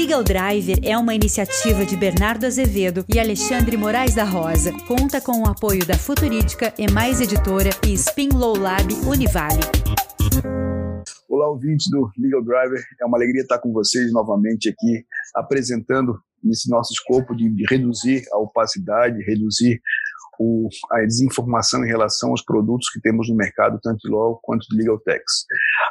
Legal Driver é uma iniciativa de Bernardo Azevedo e Alexandre Moraes da Rosa. Conta com o apoio da Futurídica, Mais Editora e Spin Low Lab Univale. Olá, ouvintes do Legal Driver. É uma alegria estar com vocês novamente aqui, apresentando nesse nosso escopo de reduzir a opacidade, reduzir o, a desinformação em relação aos produtos que temos no mercado, tanto de Law quanto de Legal Techs.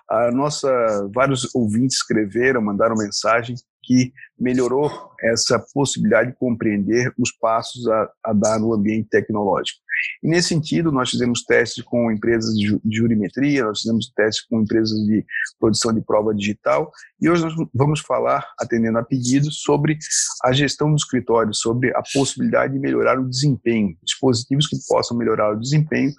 A nossa, vários ouvintes escreveram, mandaram mensagem que melhorou essa possibilidade de compreender os passos a, a dar no ambiente tecnológico. E nesse sentido, nós fizemos testes com empresas de jurimetria, nós fizemos testes com empresas de produção de prova digital, e hoje nós vamos falar, atendendo a pedidos, sobre a gestão do escritório, sobre a possibilidade de melhorar o desempenho, dispositivos que possam melhorar o desempenho,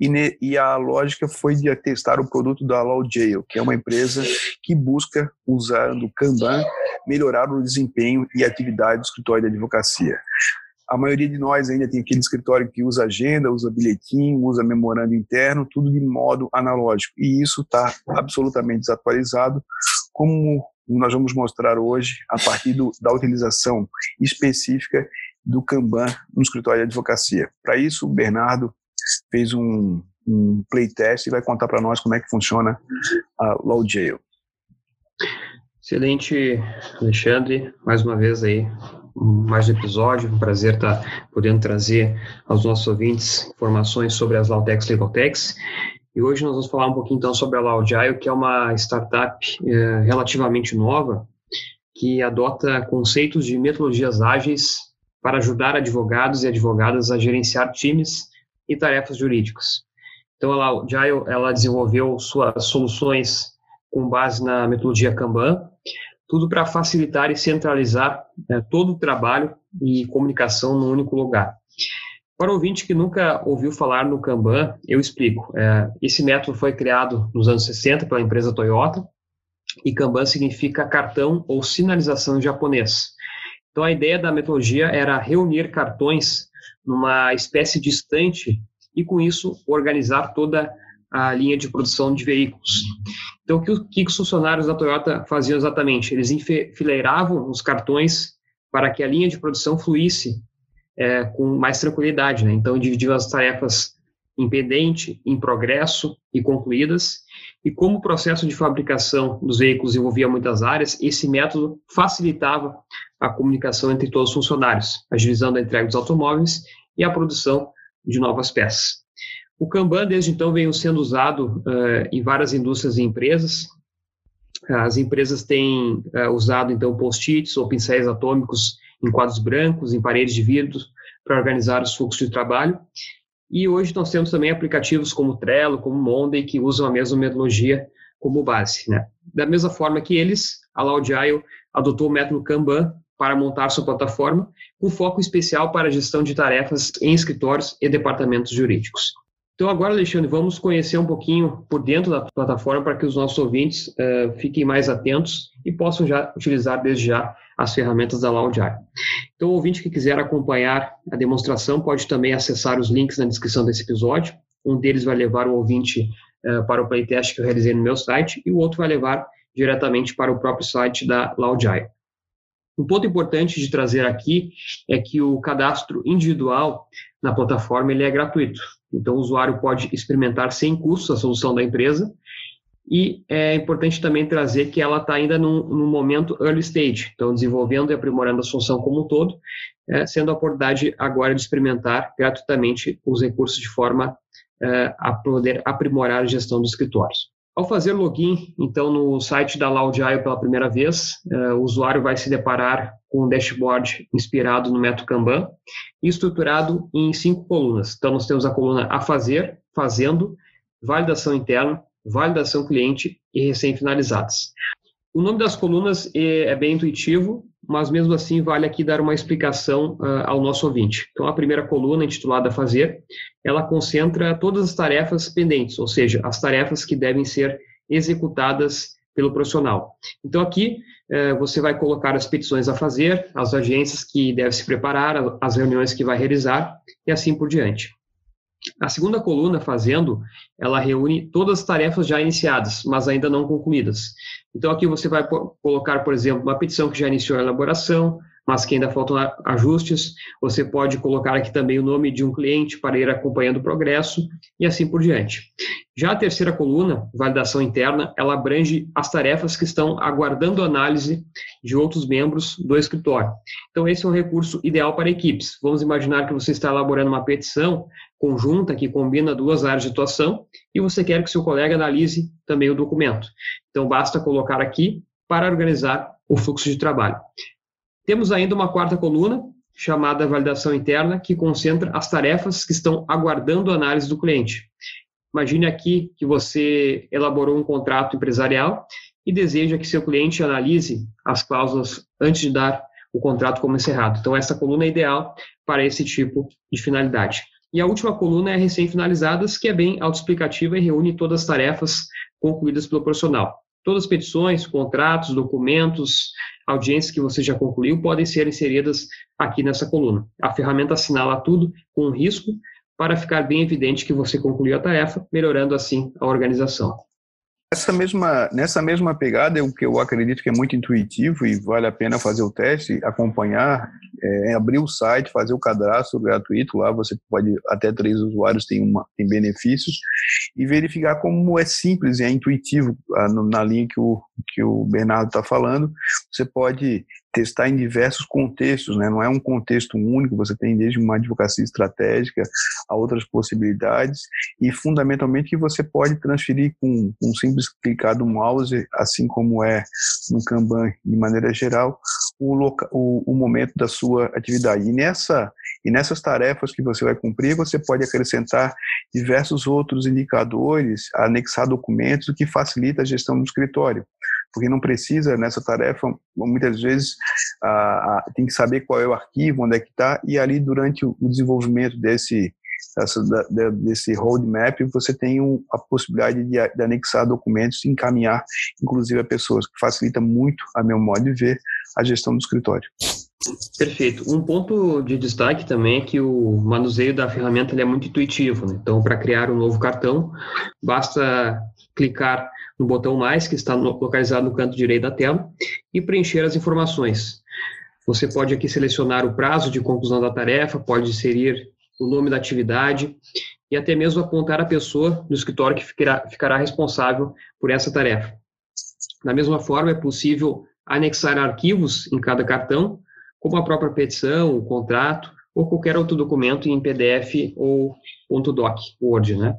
e, ne, e a lógica foi de testar o produto da LawJail, que é uma empresa que busca, usando o Kanban, melhorar o desempenho e atividade do escritório de advocacia. A maioria de nós ainda tem aquele escritório que usa agenda, usa bilhetim, usa memorando interno, tudo de modo analógico. E isso está absolutamente desatualizado, como nós vamos mostrar hoje, a partir do, da utilização específica do Kanban no escritório de advocacia. Para isso, o Bernardo fez um, um playtest e vai contar para nós como é que funciona a LawJail. Excelente, Alexandre. Mais uma vez aí, mais um episódio. Um prazer estar podendo trazer aos nossos ouvintes informações sobre as Lautex Legaltex. E hoje nós vamos falar um pouquinho então sobre a Laudjaio, que é uma startup é, relativamente nova, que adota conceitos de metodologias ágeis para ajudar advogados e advogadas a gerenciar times e tarefas jurídicas. Então, a Laudjaio, ela desenvolveu suas soluções com base na metodologia Kanban, tudo para facilitar e centralizar né, todo o trabalho e comunicação num único lugar. Para o ouvinte que nunca ouviu falar no Kanban, eu explico. É, esse método foi criado nos anos 60 pela empresa Toyota e Kanban significa cartão ou sinalização em japonês. Então, a ideia da metodologia era reunir cartões numa espécie de estante e, com isso, organizar toda a linha de produção de veículos. Então, o que, o que os funcionários da Toyota faziam exatamente? Eles enfileiravam os cartões para que a linha de produção fluísse é, com mais tranquilidade. Né? Então, dividiam as tarefas em pendente, em progresso e concluídas. E como o processo de fabricação dos veículos envolvia muitas áreas, esse método facilitava a comunicação entre todos os funcionários, a divisão da entrega dos automóveis e a produção de novas peças. O Kanban, desde então, veio sendo usado uh, em várias indústrias e empresas. As empresas têm uh, usado, então, post-its ou pincéis atômicos em quadros brancos, em paredes de vidro, para organizar os fluxos de trabalho. E hoje nós temos também aplicativos como Trello, como Monday, que usam a mesma metodologia como base. Né? Da mesma forma que eles, a Laudial adotou o método Kanban para montar sua plataforma, com foco especial para a gestão de tarefas em escritórios e departamentos jurídicos. Então, agora, Alexandre, vamos conhecer um pouquinho por dentro da plataforma para que os nossos ouvintes uh, fiquem mais atentos e possam já utilizar desde já as ferramentas da Laudiar. Então, o ouvinte que quiser acompanhar a demonstração pode também acessar os links na descrição desse episódio. Um deles vai levar o ouvinte uh, para o playtest que eu realizei no meu site e o outro vai levar diretamente para o próprio site da Laudiar. Um ponto importante de trazer aqui é que o cadastro individual na plataforma ele é gratuito. Então, o usuário pode experimentar sem custo a solução da empresa. E é importante também trazer que ela está ainda num, momento early stage, então desenvolvendo e aprimorando a solução como um todo, é, sendo a oportunidade agora de experimentar gratuitamente os recursos de forma é, a poder aprimorar a gestão dos escritórios. Ao fazer login, então, no site da Laudiaio pela primeira vez, uh, o usuário vai se deparar com um dashboard inspirado no método Kanban e estruturado em cinco colunas. Então, nós temos a coluna a fazer, fazendo, validação interna, validação cliente e recém-finalizadas. O nome das colunas é, é bem intuitivo, mas mesmo assim vale aqui dar uma explicação uh, ao nosso ouvinte. Então, a primeira coluna, intitulada Fazer, ela concentra todas as tarefas pendentes, ou seja, as tarefas que devem ser executadas pelo profissional. Então, aqui uh, você vai colocar as petições a fazer, as agências que deve se preparar, as reuniões que vai realizar e assim por diante. A segunda coluna, fazendo, ela reúne todas as tarefas já iniciadas, mas ainda não concluídas. Então, aqui você vai colocar, por exemplo, uma petição que já iniciou a elaboração, mas que ainda faltam ajustes. Você pode colocar aqui também o nome de um cliente para ir acompanhando o progresso e assim por diante. Já a terceira coluna, validação interna, ela abrange as tarefas que estão aguardando análise de outros membros do escritório. Então, esse é um recurso ideal para equipes. Vamos imaginar que você está elaborando uma petição conjunta que combina duas áreas de atuação e você quer que seu colega analise também o documento. Então, basta colocar aqui para organizar o fluxo de trabalho. Temos ainda uma quarta coluna, chamada validação interna, que concentra as tarefas que estão aguardando a análise do cliente. Imagine aqui que você elaborou um contrato empresarial e deseja que seu cliente analise as cláusulas antes de dar o contrato como encerrado. Então, essa coluna é ideal para esse tipo de finalidade. E a última coluna é recém-finalizadas, que é bem autoexplicativa e reúne todas as tarefas concluídas pelo profissional. Todas as petições, contratos, documentos, audiências que você já concluiu podem ser inseridas aqui nessa coluna. A ferramenta assinala tudo com risco para ficar bem evidente que você concluiu a tarefa, melhorando assim a organização. Essa mesma, nessa mesma pegada, o que eu acredito que é muito intuitivo e vale a pena fazer o teste, acompanhar, é, abrir o site, fazer o cadastro gratuito. Lá você pode, até três usuários tem, uma, tem benefícios, e verificar como é simples e é intuitivo na linha que o, que o Bernardo está falando. Você pode testar em diversos contextos, né? não é um contexto único, você tem desde uma advocacia estratégica a outras possibilidades e fundamentalmente que você pode transferir com, um simples clicar do mouse, assim como é no Kanban de maneira geral, o, loca, o, o momento da sua atividade. E, nessa, e nessas tarefas que você vai cumprir, você pode acrescentar diversos outros indicadores, anexar documentos, o que facilita a gestão do escritório porque não precisa nessa tarefa, muitas vezes tem que saber qual é o arquivo, onde é que está, e ali durante o desenvolvimento desse, dessa, desse roadmap, você tem um, a possibilidade de, de, anexar documentos e encaminhar, inclusive, a pessoas, que facilita muito, a meu modo de ver, a gestão do escritório. Perfeito. Um ponto de destaque também é que o manuseio da ferramenta é muito intuitivo. Né? Então, para criar um novo cartão, basta clicar no botão mais, que está localizado no canto direito da tela, e preencher as informações. Você pode aqui selecionar o prazo de conclusão da tarefa, pode inserir o nome da atividade e até mesmo apontar a pessoa do escritório que ficará, ficará responsável por essa tarefa. Da mesma forma, é possível anexar arquivos em cada cartão, como a própria petição, o contrato ou qualquer outro documento em PDF ou .doc, Word, né?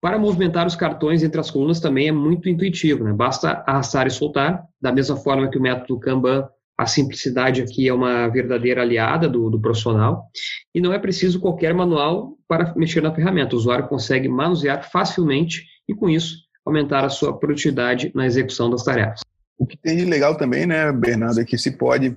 Para movimentar os cartões entre as colunas também é muito intuitivo, né? Basta arrastar e soltar, da mesma forma que o método Kanban, a simplicidade aqui é uma verdadeira aliada do, do profissional, e não é preciso qualquer manual para mexer na ferramenta. O usuário consegue manusear facilmente e, com isso, aumentar a sua produtividade na execução das tarefas. O que tem de legal também, né, Bernardo, é que se pode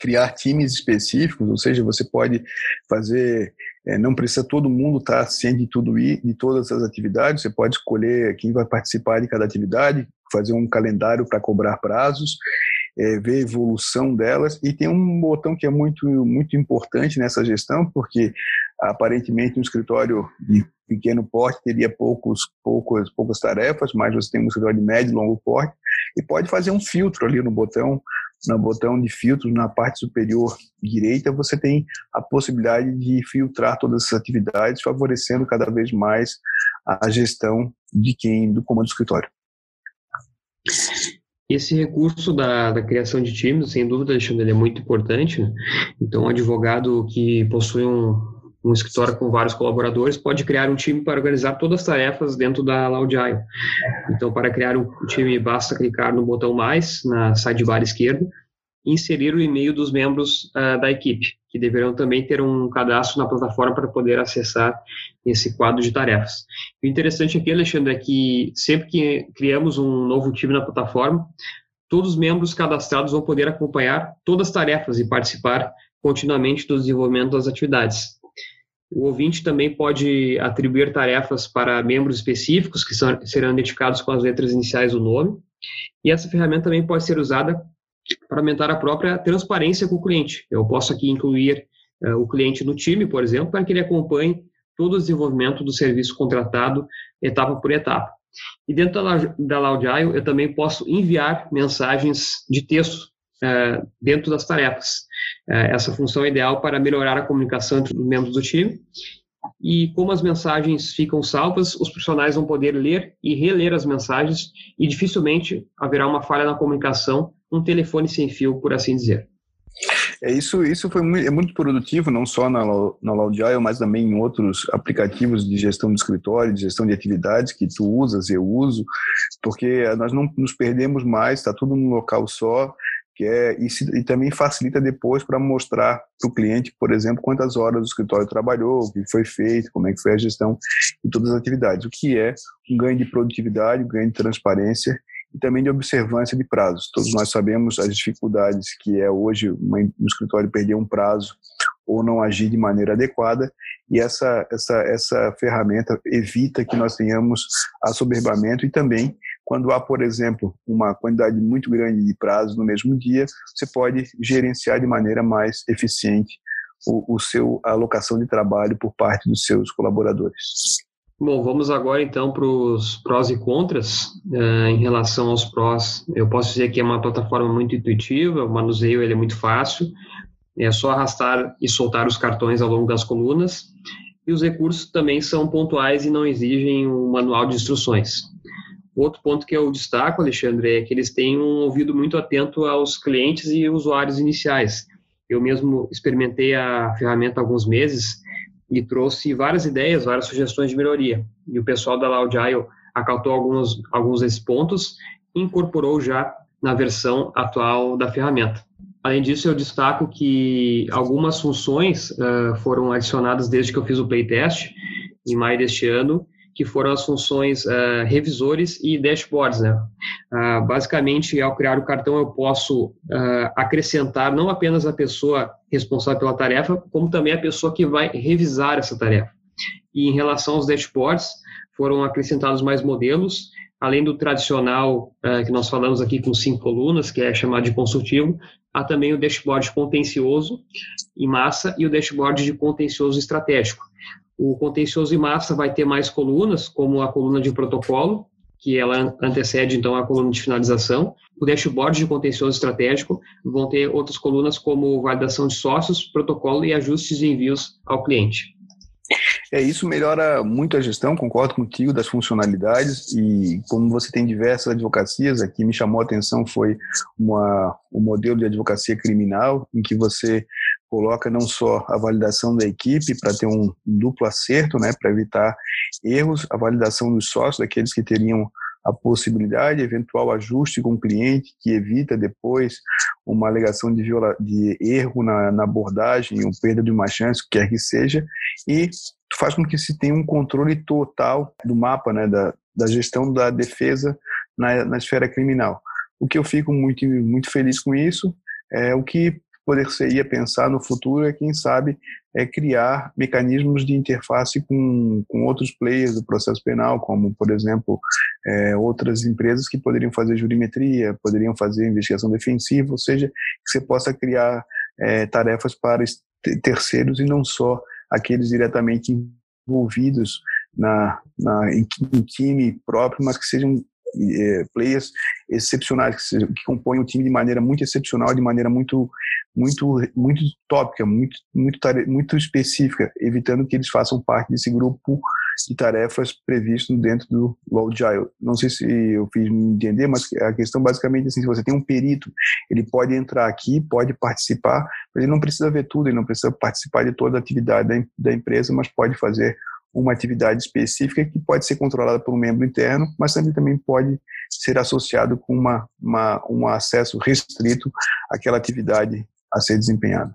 criar times específicos, ou seja, você pode fazer é, não precisa todo mundo estar ciente de tudo e de todas as atividades. Você pode escolher quem vai participar de cada atividade, fazer um calendário para cobrar prazos, é, ver a evolução delas. E tem um botão que é muito muito importante nessa gestão, porque aparentemente um escritório de pequeno porte teria poucos, poucos, poucas tarefas, mas você tem um escritório de médio e longo porte e pode fazer um filtro ali no botão no botão de filtros na parte superior direita, você tem a possibilidade de filtrar todas essas atividades, favorecendo cada vez mais a gestão de quem do comando do escritório. Esse recurso da, da criação de times, sem dúvida, Alexandre, ele é muito importante. Então, um advogado que possui um, um escritório com vários colaboradores pode criar um time para organizar todas as tarefas dentro da Laudiai. Então, para criar um time, basta clicar no botão mais na sidebar esquerda e inserir o e-mail dos membros uh, da equipe, que deverão também ter um cadastro na plataforma para poder acessar esse quadro de tarefas. O interessante aqui, Alexandre, é que sempre que criamos um novo time na plataforma, todos os membros cadastrados vão poder acompanhar todas as tarefas e participar continuamente do desenvolvimento das atividades. O ouvinte também pode atribuir tarefas para membros específicos, que são, serão identificados com as letras iniciais do nome. E essa ferramenta também pode ser usada para aumentar a própria transparência com o cliente. Eu posso aqui incluir uh, o cliente no time, por exemplo, para que ele acompanhe todo o desenvolvimento do serviço contratado etapa por etapa. E dentro da, da eu também posso enviar mensagens de texto uh, dentro das tarefas. Uh, essa função é ideal para melhorar a comunicação entre os membros do time. E como as mensagens ficam salvas, os profissionais vão poder ler e reler as mensagens e dificilmente haverá uma falha na comunicação, um telefone sem fio, por assim dizer. É isso, isso foi muito, é muito produtivo, não só na, na Loudile, mas também em outros aplicativos de gestão de escritório, de gestão de atividades que tu usas, eu uso, porque nós não nos perdemos mais, está tudo num local só, que é e, se, e também facilita depois para mostrar para o cliente, por exemplo, quantas horas o escritório trabalhou, o que foi feito, como é que foi a gestão de todas as atividades, o que é um ganho de produtividade, um ganho de transparência e também de observância de prazos. Todos nós sabemos as dificuldades que é hoje uma, um escritório perder um prazo ou não agir de maneira adequada, e essa, essa, essa ferramenta evita que nós tenhamos assoberbamento e também quando há, por exemplo, uma quantidade muito grande de prazos no mesmo dia, você pode gerenciar de maneira mais eficiente o, o seu a alocação de trabalho por parte dos seus colaboradores. Bom, vamos agora então para os prós e contras. Uh, em relação aos prós, eu posso dizer que é uma plataforma muito intuitiva, o manuseio ele é muito fácil, é só arrastar e soltar os cartões ao longo das colunas, e os recursos também são pontuais e não exigem um manual de instruções. Outro ponto que eu destaco, Alexandre, é que eles têm um ouvido muito atento aos clientes e usuários iniciais. Eu mesmo experimentei a ferramenta há alguns meses e trouxe várias ideias, várias sugestões de melhoria. E o pessoal da Loudile acatou alguns, alguns desses pontos e incorporou já na versão atual da ferramenta. Além disso, eu destaco que algumas funções uh, foram adicionadas desde que eu fiz o playtest, em maio deste ano, que foram as funções uh, revisores e dashboards. Né? Uh, basicamente, ao criar o cartão, eu posso uh, acrescentar não apenas a pessoa responsável pela tarefa, como também a pessoa que vai revisar essa tarefa. E em relação aos dashboards, foram acrescentados mais modelos, além do tradicional que nós falamos aqui com cinco colunas, que é chamado de consultivo, há também o dashboard contencioso em massa e o dashboard de contencioso estratégico. O contencioso em massa vai ter mais colunas, como a coluna de protocolo, que ela antecede então a coluna de finalização. O dashboard de contencioso estratégico vão ter outras colunas como validação de sócios, protocolo e ajustes e envios ao cliente. É, isso melhora muito a gestão, concordo contigo, das funcionalidades e como você tem diversas advocacias, aqui me chamou a atenção foi uma, um modelo de advocacia criminal em que você coloca não só a validação da equipe para ter um duplo acerto, né, para evitar erros, a validação dos sócios, daqueles que teriam a possibilidade, eventual ajuste com o cliente, que evita depois uma alegação de, viola, de erro na, na abordagem ou perda de uma chance, o que quer que seja, e faz com que se tenha um controle total do mapa, né, da, da gestão da defesa na, na esfera criminal. O que eu fico muito, muito feliz com isso é o que poder seria pensar no futuro é, quem sabe, é criar mecanismos de interface com, com outros players do processo penal, como, por exemplo, é, outras empresas que poderiam fazer jurimetria, poderiam fazer investigação defensiva, ou seja, que você possa criar é, tarefas para terceiros e não só aqueles diretamente envolvidos na, na, em, em time próprio, mas que sejam é, players excepcionais que, que compõem o time de maneira muito excepcional, de maneira muito muito muito tópica, muito muito muito específica, evitando que eles façam parte desse grupo de tarefas previsto dentro do Agile. Não sei se eu fiz me entender, mas a questão basicamente é assim, se você tem um perito, ele pode entrar aqui, pode participar, mas ele não precisa ver tudo, ele não precisa participar de toda a atividade da, da empresa, mas pode fazer uma atividade específica que pode ser controlada por um membro interno, mas também, também pode ser associado com uma, uma, um acesso restrito àquela atividade a ser desempenhada.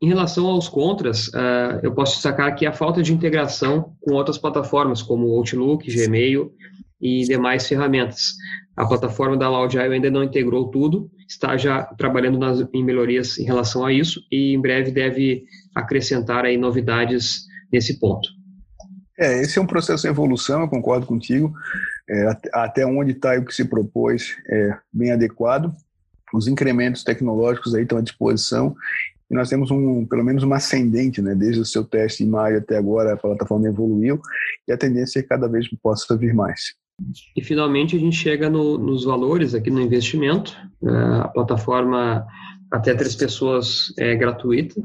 Em relação aos contras, uh, eu posso destacar aqui a falta de integração com outras plataformas, como Outlook, Gmail e demais ferramentas. A plataforma da Loudile ainda não integrou tudo, está já trabalhando nas, em melhorias em relação a isso e em breve deve acrescentar aí novidades nesse ponto. É, esse é um processo de evolução, eu concordo contigo. É, até onde está o que se propôs é bem adequado. Os incrementos tecnológicos aí estão à disposição e nós temos um, pelo menos uma ascendente, né? Desde o seu teste em maio até agora, a plataforma evoluiu e a tendência é que cada vez possa vir mais. E finalmente a gente chega no, nos valores aqui no investimento. É, a plataforma até três pessoas é gratuita.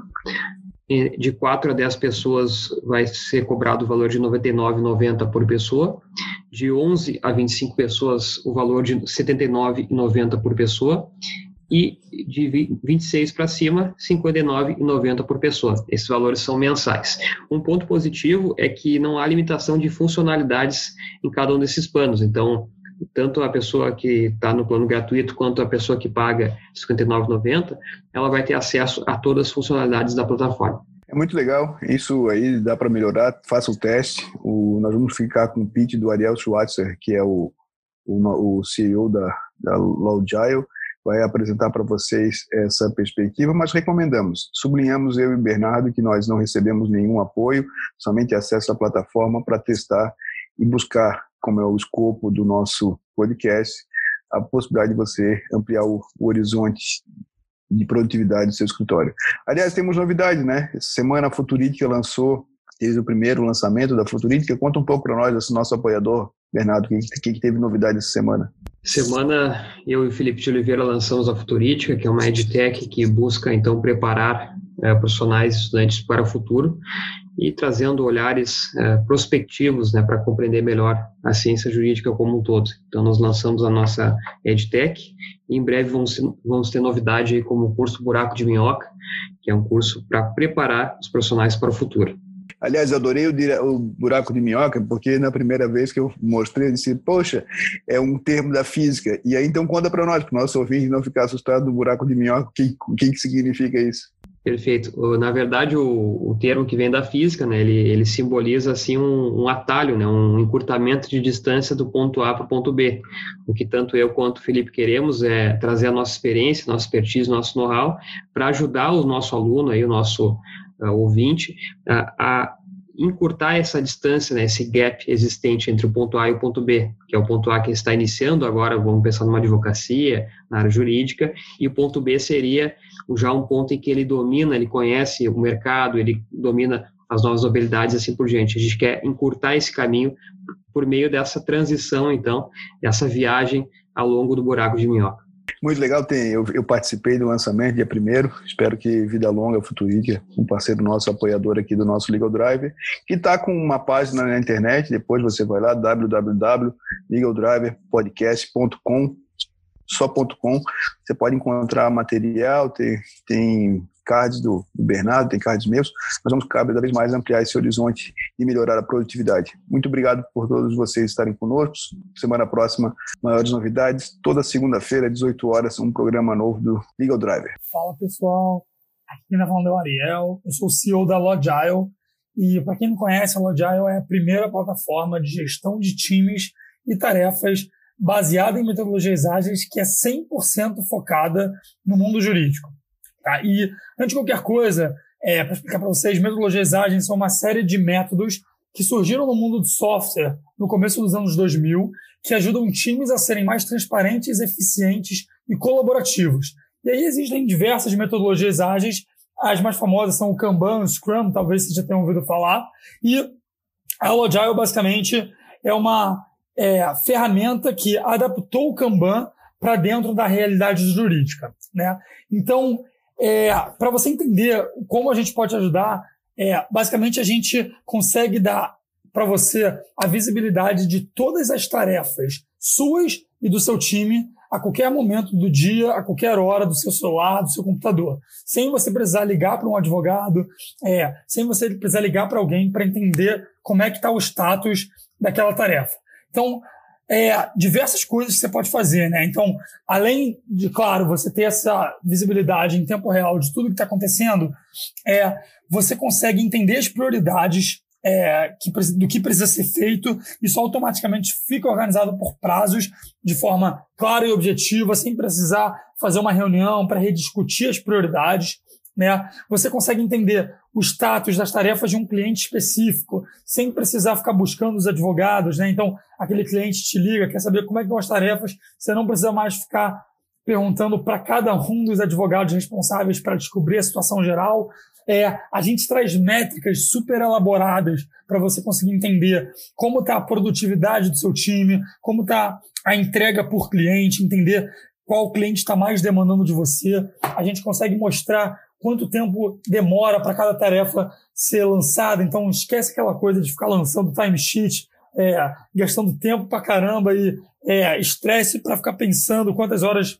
De 4 a 10 pessoas vai ser cobrado o valor de R$ 99,90 por pessoa. De 11 a 25 pessoas, o valor de R$ 79,90 por pessoa e de 26 para cima, 59,90 por pessoa. Esses valores são mensais. Um ponto positivo é que não há limitação de funcionalidades em cada um desses planos. Então, tanto a pessoa que está no plano gratuito quanto a pessoa que paga R$ 59,90, ela vai ter acesso a todas as funcionalidades da plataforma. É muito legal, isso aí dá para melhorar, faça o teste. O, nós vamos ficar com o pitch do Ariel Schwarzer, que é o, o, o CEO da, da Logile, vai apresentar para vocês essa perspectiva, mas recomendamos, sublinhamos eu e Bernardo que nós não recebemos nenhum apoio, somente acesso à plataforma para testar e buscar, como é o escopo do nosso podcast, a possibilidade de você ampliar o, o horizonte de produtividade do seu escritório. Aliás, temos novidade, né? Semana a Futurítica lançou, desde o primeiro lançamento da Futurítica. Conta um pouco para nós, esse nosso apoiador, Bernardo, o que, teve novidade essa semana? Semana, eu e o Felipe de Oliveira lançamos a Futurítica, que é uma edtech que busca, então, preparar é, profissionais estudantes para o futuro e trazendo olhares é, prospectivos né, para compreender melhor a ciência jurídica como um todo. Então, nós lançamos a nossa EdTech e em breve vamos, vamos ter novidade como o curso Buraco de Minhoca, que é um curso para preparar os profissionais para o futuro. Aliás, adorei o, o, buraco de minhoca, porque na primeira vez que eu mostrei, eu disse, poxa, é um termo da física. E aí, então, conta para nós, para o nosso ouvinte não ficar assustado do buraco de minhoca, o que, o que significa isso? Perfeito. Na verdade, o, o, termo que vem da física, né, ele, ele simboliza assim um, um, atalho, né, um encurtamento de distância do ponto A para o ponto B. O que tanto eu quanto o Felipe queremos é trazer a nossa experiência, nossa expertise, nosso know-how para ajudar o nosso aluno, aí, o nosso uh, ouvinte, uh, a encurtar essa distância, né, esse gap existente entre o ponto A e o ponto B, que é o ponto A que está iniciando agora, vamos pensar numa advocacia, na área jurídica, e o ponto B seria já um ponto em que ele domina, ele conhece o mercado, ele domina as novas habilidades assim por diante. A gente quer encurtar esse caminho por meio dessa transição, então, dessa viagem ao longo do buraco de minhoca. Muito legal, tem, eu, eu, participei do lançamento dia primeiro, espero que vida longa, Futurica, um parceiro nosso, apoiador aqui do nosso Legal Driver, que está com uma página na internet, depois você vai lá, www.legaldriverpodcast.com só.com, você pode encontrar material, tem, tem cards do, do, Bernardo, tem cards meus. Nós vamos cada vez mais ampliar esse horizonte e melhorar a produtividade. Muito obrigado por todos vocês estarem conosco. Semana próxima, maiores novidades. Toda segunda-feira, às 18 horas, um programa novo do Legal Driver. Fala pessoal, aqui na falando é Ariel, eu sou o CEO da Logile. E para quem não conhece, a Logile é a primeira plataforma de gestão de times e tarefas baseada em metodologias ágeis que é 100% focada no mundo jurídico. Tá? E, antes de qualquer coisa, é, para explicar para vocês, metodologias ágeis são uma série de métodos que surgiram no mundo do software no começo dos anos 2000, que ajudam times a serem mais transparentes, eficientes e colaborativos. E aí existem diversas metodologias ágeis, as mais famosas são o Kanban, o Scrum, talvez vocês já tenham ouvido falar, e a Agile basicamente é uma é, ferramenta que adaptou o Kanban para dentro da realidade jurídica. Né? Então, é, para você entender como a gente pode ajudar, é, basicamente a gente consegue dar para você a visibilidade de todas as tarefas suas e do seu time a qualquer momento do dia, a qualquer hora, do seu celular, do seu computador, sem você precisar ligar para um advogado, é, sem você precisar ligar para alguém para entender como é que está o status daquela tarefa. Então, é, diversas coisas que você pode fazer, né? Então, além de, claro, você ter essa visibilidade em tempo real de tudo que está acontecendo, é, você consegue entender as prioridades é, que, do que precisa ser feito, isso automaticamente fica organizado por prazos de forma clara e objetiva, sem precisar fazer uma reunião para rediscutir as prioridades. Né? Você consegue entender o status das tarefas de um cliente específico, sem precisar ficar buscando os advogados. Né? Então, aquele cliente te liga, quer saber como é que vão as tarefas, você não precisa mais ficar perguntando para cada um dos advogados responsáveis para descobrir a situação geral. É, a gente traz métricas super elaboradas para você conseguir entender como está a produtividade do seu time, como está a entrega por cliente, entender qual cliente está mais demandando de você. A gente consegue mostrar quanto tempo demora para cada tarefa ser lançada. Então, esquece aquela coisa de ficar lançando timesheet, é, gastando tempo para caramba e é, estresse para ficar pensando quantas horas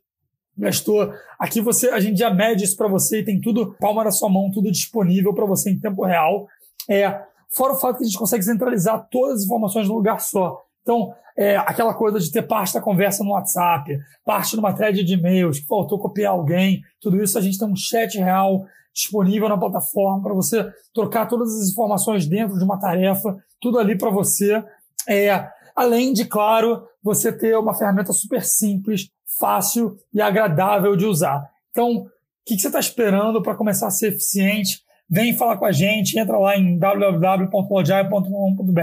gastou. Aqui você, a gente já mede isso para você e tem tudo palma na sua mão, tudo disponível para você em tempo real. É, fora o fato que a gente consegue centralizar todas as informações num lugar só. Então, é, aquela coisa de ter parte da conversa no WhatsApp, parte numa thread de e-mails, que faltou copiar alguém, tudo isso a gente tem um chat real disponível na plataforma para você trocar todas as informações dentro de uma tarefa, tudo ali para você. É, além de, claro, você ter uma ferramenta super simples, fácil e agradável de usar. Então, o que, que você está esperando para começar a ser eficiente? Vem falar com a gente, entra lá em www.logile.com.br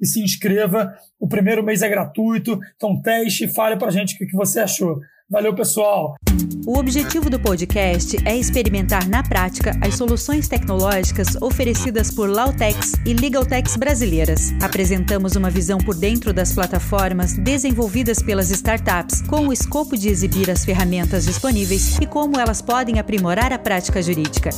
e se inscreva. O primeiro mês é gratuito, então teste e fale para a gente o que, que você achou. Valeu, pessoal! O objetivo do podcast é experimentar na prática as soluções tecnológicas oferecidas por Lautex e Legaltex brasileiras. Apresentamos uma visão por dentro das plataformas desenvolvidas pelas startups, com o escopo de exibir as ferramentas disponíveis e como elas podem aprimorar a prática jurídica.